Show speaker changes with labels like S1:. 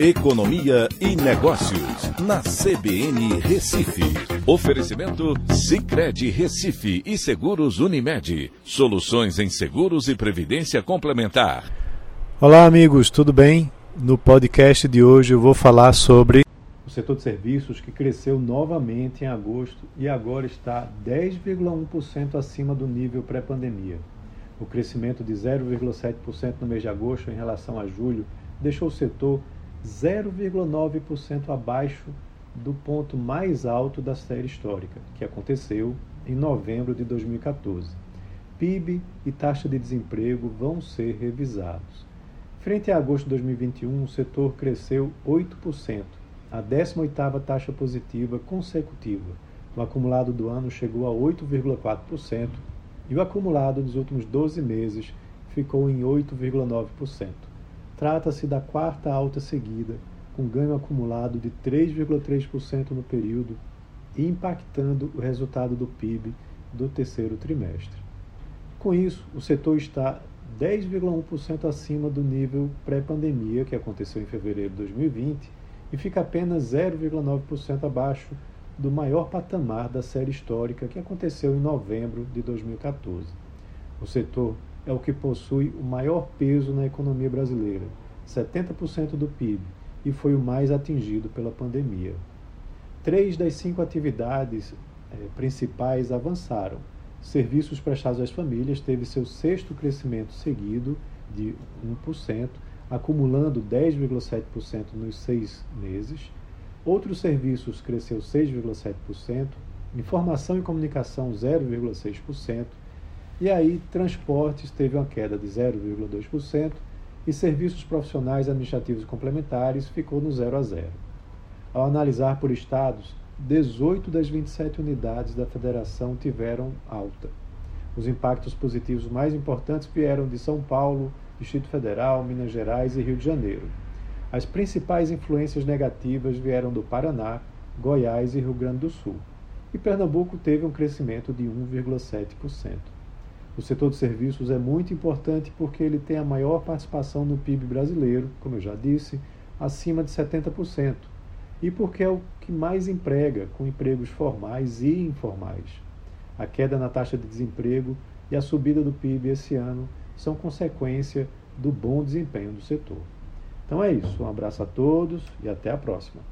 S1: Economia e Negócios, na CBN Recife. Oferecimento Cicred Recife e Seguros Unimed. Soluções em seguros e previdência complementar.
S2: Olá, amigos, tudo bem? No podcast de hoje eu vou falar sobre o setor de serviços que cresceu novamente em agosto e agora está 10,1% acima do nível pré-pandemia. O crescimento de 0,7% no mês de agosto em relação a julho deixou o setor 0,9% abaixo do ponto mais alto da série histórica, que aconteceu em novembro de 2014. PIB e taxa de desemprego vão ser revisados. Frente a agosto de 2021, o setor cresceu 8%, a 18ª taxa positiva consecutiva. O acumulado do ano chegou a 8,4% e o acumulado dos últimos 12 meses ficou em 8,9%. Trata-se da quarta alta seguida, com ganho acumulado de 3,3% no período impactando o resultado do PIB do terceiro trimestre. Com isso, o setor está 10,1% acima do nível pré-pandemia, que aconteceu em fevereiro de 2020, e fica apenas 0,9% abaixo do maior patamar da série histórica, que aconteceu em novembro de 2014. O setor é o que possui o maior peso na economia brasileira, 70% do PIB, e foi o mais atingido pela pandemia. Três das cinco atividades eh, principais avançaram. Serviços prestados às famílias teve seu sexto crescimento seguido, de 1%, acumulando 10,7% nos seis meses. Outros serviços cresceu 6,7%, informação e comunicação 0,6%, e aí, transportes teve uma queda de 0,2% e serviços profissionais administrativos complementares ficou no 0 a 0. Ao analisar por estados, 18 das 27 unidades da federação tiveram alta. Os impactos positivos mais importantes vieram de São Paulo, Distrito Federal, Minas Gerais e Rio de Janeiro. As principais influências negativas vieram do Paraná, Goiás e Rio Grande do Sul. E Pernambuco teve um crescimento de 1,7%. O setor de serviços é muito importante porque ele tem a maior participação no PIB brasileiro, como eu já disse, acima de 70%, e porque é o que mais emprega, com empregos formais e informais. A queda na taxa de desemprego e a subida do PIB esse ano são consequência do bom desempenho do setor. Então é isso, um abraço a todos e até a próxima.